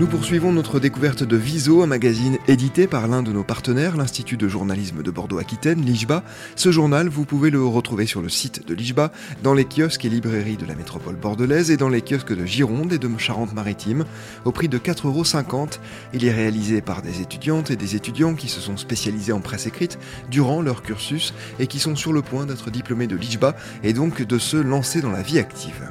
Nous poursuivons notre découverte de Viso, un magazine édité par l'un de nos partenaires, l'Institut de journalisme de Bordeaux-Aquitaine, l'IJBA. Ce journal, vous pouvez le retrouver sur le site de l'IJBA, dans les kiosques et librairies de la métropole bordelaise et dans les kiosques de Gironde et de Charente-Maritime, au prix de 4,50€. Il est réalisé par des étudiantes et des étudiants qui se sont spécialisés en presse écrite durant leur cursus et qui sont sur le point d'être diplômés de l'IJBA et donc de se lancer dans la vie active.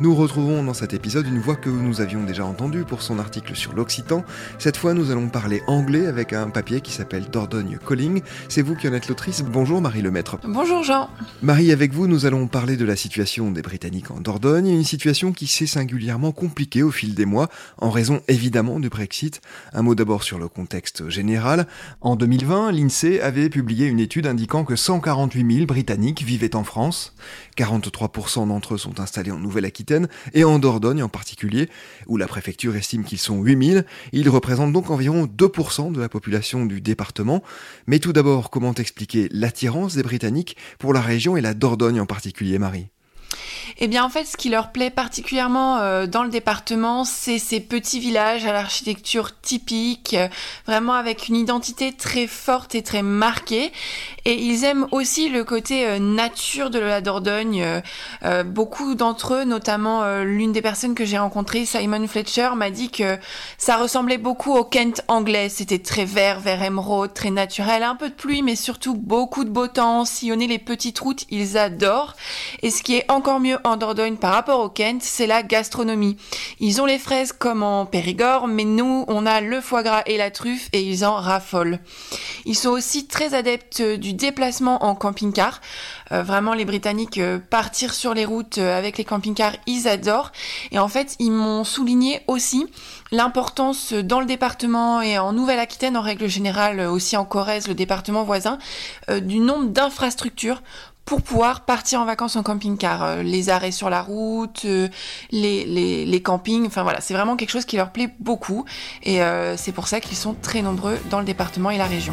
Nous retrouvons dans cet épisode une voix que nous avions déjà entendue pour son article sur l'Occitan. Cette fois, nous allons parler anglais avec un papier qui s'appelle Dordogne Calling. C'est vous qui en êtes l'autrice. Bonjour Marie Lemaître. Bonjour Jean. Marie, avec vous, nous allons parler de la situation des Britanniques en Dordogne, une situation qui s'est singulièrement compliquée au fil des mois, en raison évidemment du Brexit. Un mot d'abord sur le contexte général. En 2020, l'INSEE avait publié une étude indiquant que 148 000 Britanniques vivaient en France. 43% d'entre eux sont installés en Nouvelle-Aquitaine et en Dordogne en particulier, où la préfecture estime qu'ils sont 8000. Ils représentent donc environ 2% de la population du département. Mais tout d'abord, comment expliquer l'attirance des Britanniques pour la région et la Dordogne en particulier, Marie? Eh bien, en fait, ce qui leur plaît particulièrement euh, dans le département, c'est ces petits villages à l'architecture typique, euh, vraiment avec une identité très forte et très marquée. Et ils aiment aussi le côté euh, nature de la Dordogne. beaucoup d'entre eux, notamment l'une des personnes que j'ai rencontrées, Simon Fletcher, m'a dit que ça ressemblait beaucoup au Kent anglais. C'était très vert, vert émeraude, très naturel, un peu de pluie, mais surtout beaucoup de beau temps, sillonner les petites routes, ils adorent. Et ce qui est encore mieux en Dordogne par rapport au Kent, c'est la gastronomie. Ils ont les fraises comme en Périgord, mais nous, on a le foie gras et la truffe et ils en raffolent. Ils sont aussi très adeptes du déplacement en camping-car. Euh, vraiment, les Britanniques euh, partir sur les routes euh, avec les camping-cars, ils adorent. Et en fait, ils m'ont souligné aussi l'importance dans le département et en Nouvelle-Aquitaine en règle générale, aussi en Corrèze, le département voisin, du nombre d'infrastructures pour pouvoir partir en vacances en camping-car. Euh, les arrêts sur la route, euh, les, campings, enfin voilà, c'est vraiment quelque chose qui leur plaît beaucoup et euh, c'est pour ça qu'ils sont très nombreux dans le département et la région.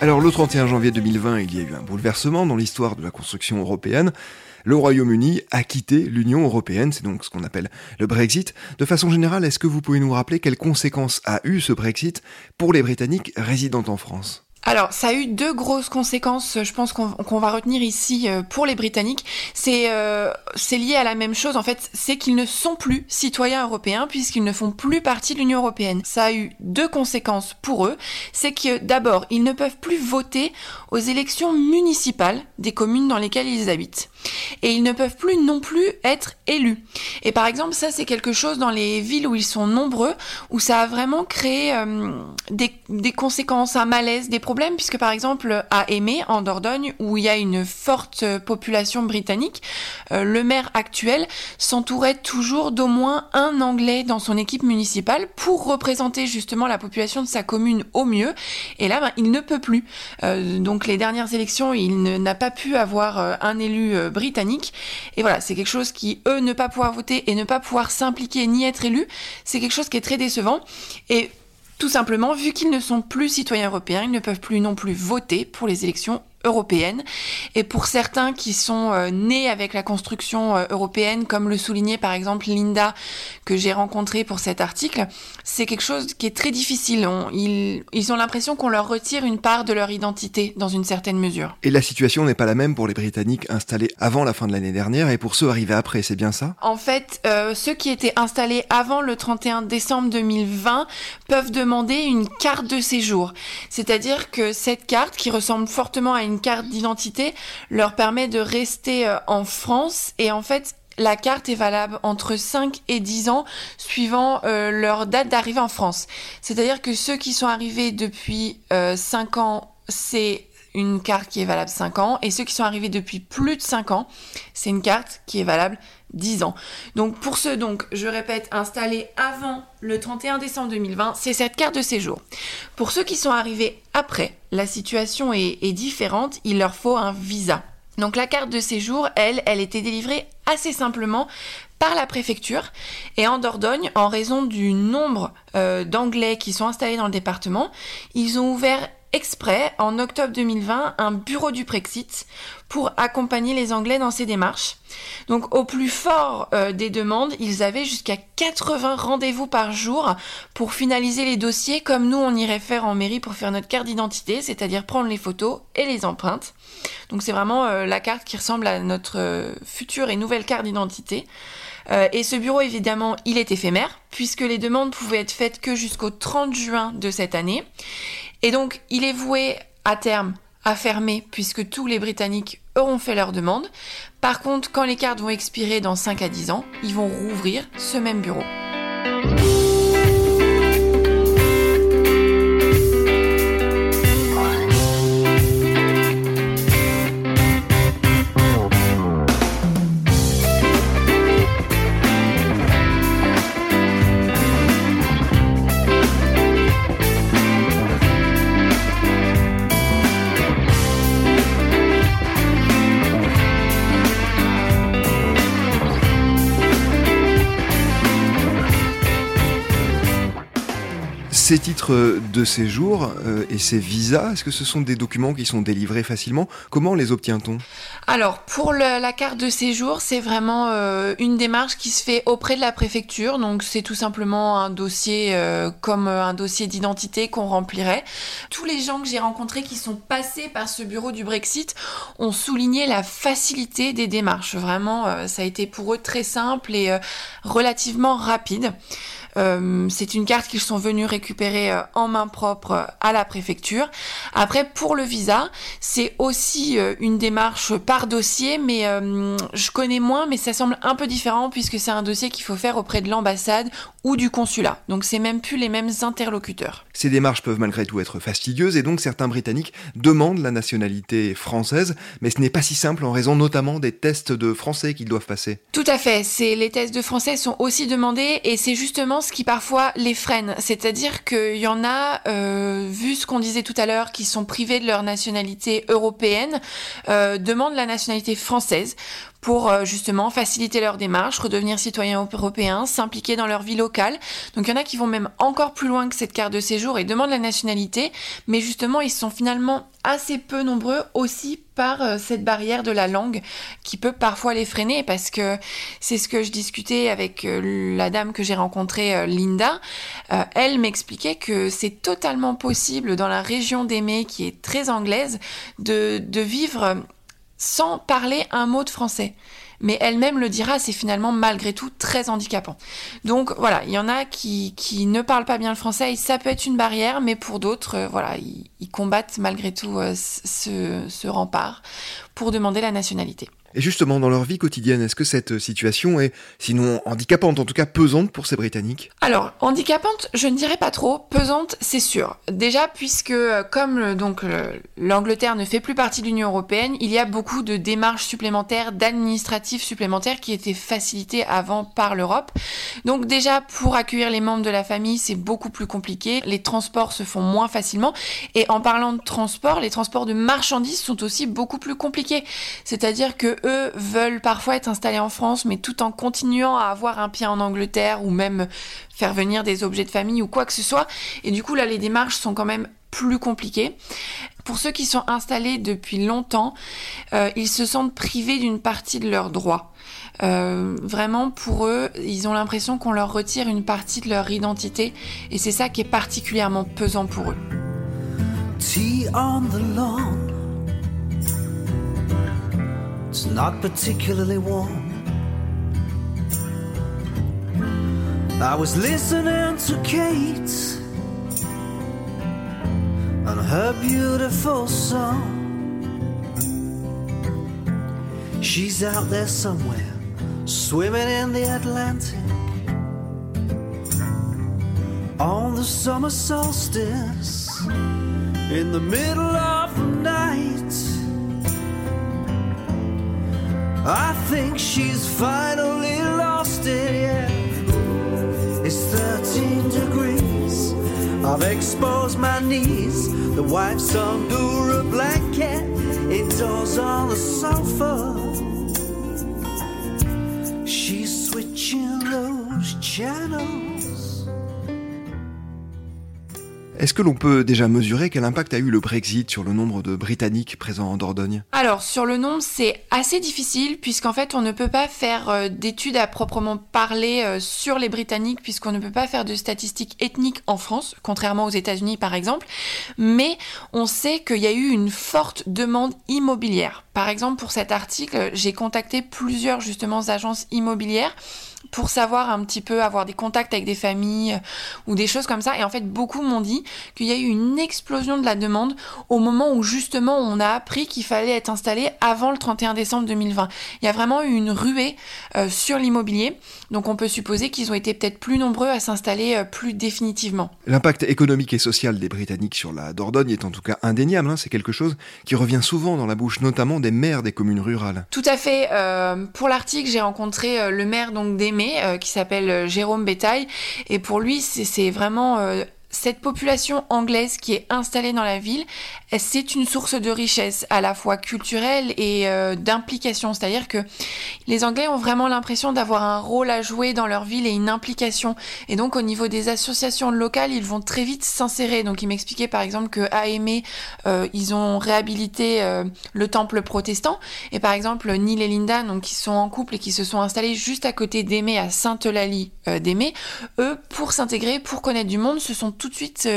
Alors le 31 janvier 2020, il y a eu un bouleversement dans l'histoire de la construction européenne. Le Royaume-Uni a quitté l'Union européenne, c'est donc ce qu'on appelle le Brexit. De façon générale, est-ce que vous pouvez nous rappeler quelles conséquences a eu ce Brexit pour les Britanniques résidant en France? Alors, ça a eu deux grosses conséquences, je pense qu'on va retenir ici euh, pour les Britanniques. Euh, c'est lié à la même chose, en fait, c'est qu'ils ne sont plus citoyens européens puisqu'ils ne font plus partie de l'Union européenne. Ça a eu deux conséquences pour eux. C'est que d'abord, ils ne peuvent plus voter aux élections municipales des communes dans lesquelles ils habitent. Et ils ne peuvent plus non plus être élus. Et par exemple, ça c'est quelque chose dans les villes où ils sont nombreux, où ça a vraiment créé euh, des, conséquences, un malaise, des problèmes puisque par exemple à Aimé, en Dordogne, où il y a une forte population britannique, euh, le maire actuel s'entourait toujours d'au moins un Anglais dans son équipe municipale pour représenter justement la population de sa commune au mieux. Et là, ben, il ne peut plus. Euh, donc les dernières élections, il n'a pas pu avoir un élu britannique. Et voilà, c'est quelque chose qui, eux, ne pas pouvoir voter et ne pas pouvoir s'impliquer ni être élu, c'est quelque chose qui est très décevant. Et tout simplement, vu qu'ils ne sont plus citoyens européens, ils ne peuvent plus non plus voter pour les élections européenne. Et pour certains qui sont euh, nés avec la construction euh, européenne, comme le soulignait par exemple Linda que j'ai rencontré pour cet article, c'est quelque chose qui est très difficile. ils, ils, ont l'impression qu'on leur retire une part de leur identité dans une certaine mesure. Et la situation n'est pas la même pour les Britanniques installés avant la fin de l'année dernière et pour ceux arrivés après, c'est bien ça? En fait, euh, ceux qui étaient installés avant le 31 décembre 2020 peuvent demander une carte de séjour. C'est-à-dire que cette carte, qui ressemble fortement à une carte d'identité leur permet de rester euh, en France et en fait la carte est valable entre 5 et 10 ans suivant euh, leur date d'arrivée en France. C'est-à-dire que ceux qui sont arrivés depuis 5 euh, ans, c'est une carte qui est valable 5 ans et ceux qui sont arrivés depuis plus de 5 ans, c'est une carte qui est valable 10 ans. Donc pour ceux donc, je répète, installés avant le 31 décembre 2020, c'est cette carte de séjour. Pour ceux qui sont arrivés après, la situation est, différente, il leur faut un visa. Donc la carte de séjour, elle, elle était délivrée assez simplement par la préfecture et en Dordogne, en raison du nombre euh, d'Anglais qui sont installés dans le département, ils ont ouvert exprès en octobre 2020 un bureau du Brexit pour accompagner les Anglais dans ces démarches. Donc au plus fort euh, des demandes, ils avaient jusqu'à 80 rendez-vous par jour pour finaliser les dossiers comme nous on irait faire en mairie pour faire notre carte d'identité, c'est-à-dire prendre les photos et les empreintes. Donc c'est vraiment euh, la carte qui ressemble à notre euh, future et nouvelle carte d'identité. et ce bureau, évidemment, il est éphémère, puisque les demandes pouvaient être faites que jusqu'au 30 juin de cette année. Et donc, il est voué à terme à fermer puisque tous les Britanniques auront fait leur demande. Par contre, quand les cartes vont expirer dans 5 à 10 ans, ils vont rouvrir ce même bureau. Ces titres de séjour euh, et ces visas, est-ce que ce sont des documents qui sont délivrés facilement? Comment les obtient-on? Alors, pour la carte de séjour, c'est vraiment euh, une démarche qui se fait auprès de la préfecture. Donc, c'est tout simplement un dossier euh, comme un dossier d'identité qu'on remplirait. Tous les gens que j'ai rencontrés qui sont passés par ce bureau du Brexit ont souligné la facilité des démarches. Vraiment, ça a été pour eux très simple et relativement rapide. Euh, c'est une carte qu'ils sont venus récupérer euh, en main propre euh, à la préfecture. Après, pour le visa, c'est aussi une démarche par dossier, mais je connais moins, mais ça semble un peu différent puisque c'est un dossier qu'il faut faire auprès de l'ambassade ou du consulat. Donc c'est même plus les mêmes interlocuteurs. Ces démarches peuvent malgré tout être fastidieuses et donc certains Britanniques demandent la nationalité française, mais ce n'est pas si simple en raison notamment des tests de français qu'ils doivent passer. Tout à fait, c'est les tests de français sont aussi demandés et c'est justement qui parfois les freine. C'est-à-dire qu'il y en a, euh, vu ce qu'on disait tout à l'heure, qui sont privés de leur nationalité européenne, euh, demandent la nationalité française pour euh, justement faciliter leur démarche, redevenir citoyens européens, s'impliquer dans leur vie locale. Donc il y en a qui vont même encore plus loin que cette carte de séjour et demandent la nationalité, mais justement ils sont finalement assez peu nombreux aussi par euh, cette barrière de la langue qui peut parfois les freiner parce que c'est ce que je discutais avec euh, la dame que j'ai rencontrée, Linda. elle m'expliquait que c'est totalement possible dans la région d'Aimé qui est très anglaise de, de vivre sans parler un mot de français. mais elle-même le dira, c'est finalement malgré tout très handicapant. Donc voilà, il y en a qui, qui ne parlent pas bien le français et ça peut être une barrière, mais pour d'autres, euh, voilà, ils, combattent malgré tout euh, ce, ce rempart pour demander la nationalité. Et justement, dans leur vie quotidienne, est-ce que cette situation est, sinon handicapante, en tout cas pesante pour ces Britanniques? Alors, handicapante, je ne dirais pas trop. Pesante, c'est sûr. Déjà, puisque euh, comme donc l'Angleterre ne fait plus partie de l'Union européenne, il y a beaucoup de démarches supplémentaires, d'administratifs supplémentaires qui étaient facilités avant par l'Europe. Donc déjà, pour accueillir les membres de la famille, c'est beaucoup plus compliqué. Les transports se font moins facilement. Et en parlant de transport, les transports de marchandises sont aussi beaucoup plus compliqués. C'est-à-dire que eux veulent parfois être installés en France, mais tout en continuant à avoir un pied en Angleterre ou même faire venir des objets de famille ou quoi que ce soit. Et du coup, là, les démarches sont quand même plus compliquées. Pour ceux qui sont installés depuis longtemps, euh, ils se sentent privés d'une partie de leurs droits. Euh, vraiment, pour eux, ils ont l'impression qu'on leur retire une partie de leur identité, et c'est ça qui est particulièrement pesant pour eux. It's not particularly warm. I was listening to Kate and her beautiful song. She's out there somewhere, swimming in the Atlantic on the summer solstice in the middle of the I think she's finally lost it, yeah. It's 13 degrees. I've exposed my knees. The wife's under a blanket, indoors on the sofa. She's switching those channels. Est-ce que l'on peut déjà mesurer quel impact a eu le Brexit sur le nombre de Britanniques présents en Dordogne? Alors, sur le nombre, c'est assez difficile, puisqu'en fait, on ne peut pas faire euh, d'études à proprement parler euh, sur les Britanniques, puisqu'on ne peut pas faire de statistiques ethniques en France, contrairement aux États-Unis par exemple. Mais on sait qu'il y a eu une forte demande immobilière. Par exemple, pour cet article, j'ai contacté plusieurs justement agences immobilières pour savoir un petit peu, avoir des contacts avec des familles euh, ou des choses comme ça. Et en fait, beaucoup m'ont dit qu'il y a eu une explosion de la demande au moment où justement on a appris qu'il fallait être installé avant le 31 décembre 2020. Il y a vraiment eu une ruée euh, sur l'immobilier. Donc on peut supposer qu'ils ont été peut-être plus nombreux à s'installer euh, plus définitivement. L'impact économique et social des Britanniques sur la Dordogne est en tout cas indéniable. Hein. C'est quelque chose qui revient souvent dans la bouche, notamment des maires des communes rurales. Tout à fait. pour l'article, j'ai rencontré le maire donc des euh, qui s'appelle euh, Jérôme Bétail. Et pour lui, c'est vraiment euh, cette population anglaise qui est installée dans la ville, c'est une source de richesse à la fois culturelle et euh, d'implication. C'est-à-dire que les Anglais ont vraiment l'impression d'avoir un rôle à jouer dans leur ville et une implication. Et donc au niveau des associations locales, ils vont très vite s'insérer. Donc il m'expliquait par exemple que à Aimé, euh, ils ont réhabilité euh, le temple protestant. Et par exemple Neil et Linda, donc qui sont en couple et qui se sont installés juste à côté d'Aimé, à Sainte-Eulalie d'Aimé, eux, pour s'intégrer, pour connaître du monde, se sont tout de suite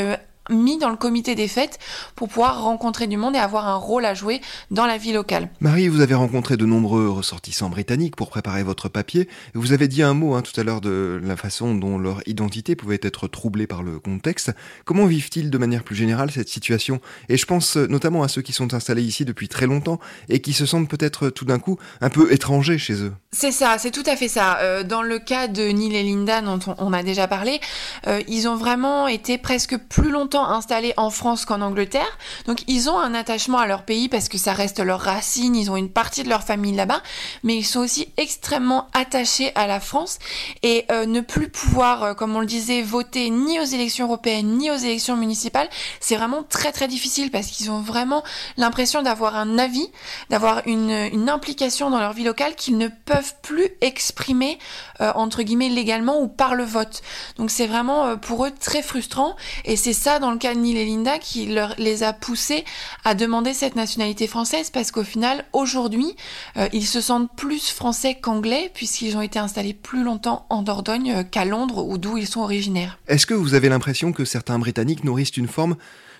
mis dans le comité des fêtes pour pouvoir rencontrer du monde et avoir un rôle à jouer dans la vie locale. Marie, vous avez rencontré de nombreux ressortissants britanniques pour préparer votre papier. Vous avez dit un mot hein, tout à l'heure de la façon dont leur identité pouvait être troublée par le contexte. Comment vivent-ils de manière plus générale cette situation? Et je pense notamment à ceux qui sont installés ici depuis très longtemps et qui se sentent peut-être tout d'un coup un peu étrangers chez eux. C'est ça, c'est tout à fait ça. Euh, dans le cas de Neil et Linda dont on, a déjà parlé, euh, ils ont vraiment été presque plus longtemps installés en France qu'en Angleterre. Donc ils ont un attachement à leur pays parce que ça reste leur racine, ils ont une partie de leur famille là-bas, mais ils sont aussi extrêmement attachés à la France et euh, ne plus pouvoir, euh, comme on le disait, voter ni aux élections européennes ni aux élections municipales, c'est vraiment très très difficile parce qu'ils ont vraiment l'impression d'avoir un avis, d'avoir une, une, implication dans leur vie locale qu'ils ne peuvent plus exprimer euh, entre guillemets légalement ou par le vote. Donc c'est vraiment pour eux très frustrant et c'est ça dans le cas de Neil et Linda qui leur, les a poussés à demander cette nationalité française parce qu'au final, aujourd'hui, euh, ils se sentent plus français qu'anglais puisqu'ils ont été installés plus longtemps en Dordogne euh, qu'à Londres ou d'où ils sont originaires. Est-ce que vous avez l'impression que certains Britanniques nourrissent une forme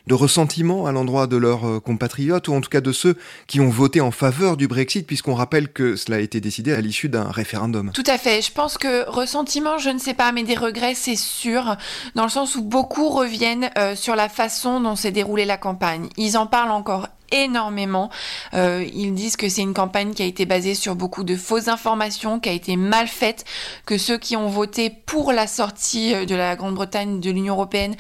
de ressentiment à l'endroit de leurs euh, compatriotes, ou en tout cas de ceux qui ont voté en faveur du Brexit, puisqu'on rappelle que cela a été décidé à l'issue d'un référendum. Tout à fait. Je pense que ressentiment, je ne sais pas, mais des regrets, c'est sûr, dans le sens où beaucoup reviennent euh, sur la façon dont s'est déroulée la campagne. Ils en parlent encore énormément. Euh, ils disent que c'est une campagne qui a été basée sur beaucoup de fausses informations, qui a été mal faite, que ceux qui ont voté pour la sortie euh, de la Grande-Bretagne de l'Union européenne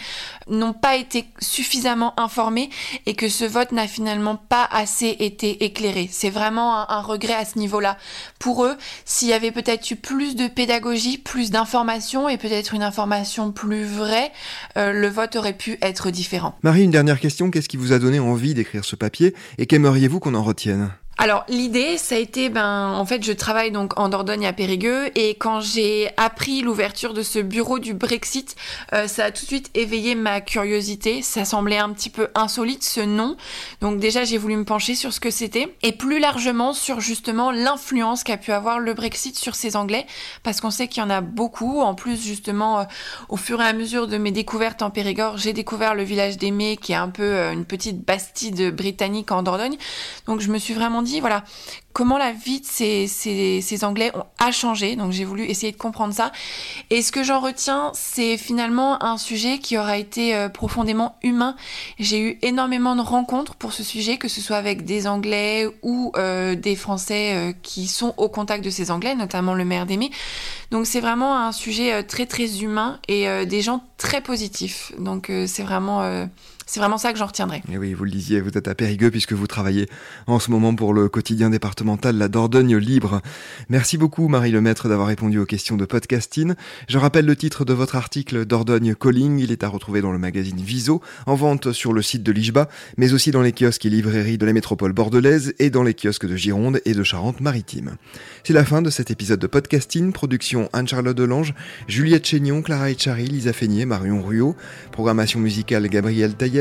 n'ont pas été suffisamment informés et que ce vote n'a finalement pas assez été éclairé. C'est vraiment un, regret à ce niveau-là. Pour eux, s'il y avait peut-être eu plus de pédagogie, plus d'informations et peut-être une information plus vraie, euh, le vote aurait pu être différent. Marie, une dernière question. Qu'est-ce qui vous a donné envie d'écrire ce papier? Et qu'aimeriez-vous qu'on en retienne? Alors l'idée, ça a été, ben, en fait, je travaille donc en Dordogne à Périgueux et quand j'ai appris l'ouverture de ce bureau du Brexit, euh, ça a tout de suite éveillé ma curiosité. Ça semblait un petit peu insolite ce nom, donc déjà j'ai voulu me pencher sur ce que c'était et plus largement sur justement l'influence qu'a pu avoir le Brexit sur ces Anglais, parce qu'on sait qu'il y en a beaucoup. En plus, justement, euh, au fur et à mesure de mes découvertes en Périgord, j'ai découvert le village d'Aimé, qui est un peu euh, une petite bastide britannique en Dordogne. Donc je me suis vraiment dit voilà, comment la vie de ces, Anglais a changé. Donc j'ai voulu essayer de comprendre ça. Et ce que j'en retiens, c'est finalement un sujet qui aura été euh, profondément humain. J'ai eu énormément de rencontres pour ce sujet, que ce soit avec des Anglais ou euh, des Français euh, qui sont au contact de ces Anglais, notamment le maire d'Aimé. Donc c'est vraiment un sujet très très humain et des gens très positifs. Donc c'est vraiment c'est vraiment ça que j'en retiendrai. Et oui, vous le disiez, vous êtes à Périgueux puisque vous travaillez en ce moment pour le quotidien départemental La Dordogne Libre. Merci beaucoup Marie Lemaître d'avoir répondu aux questions de podcasting. Je rappelle le titre de votre article Dordogne Calling. Il est à retrouver dans le magazine Viso, en vente sur le site de l'IJBA, mais aussi dans les kiosques et librairies de la métropole bordelaise et dans les kiosques de Gironde et de Charente-Maritime. C'est la fin de cet épisode de podcasting. Production Anne-Charlotte Delange, Juliette Chénion, Clara Echari, Lisa Feignet, Marion Ruot. Programmation musicale Gabriel Taillet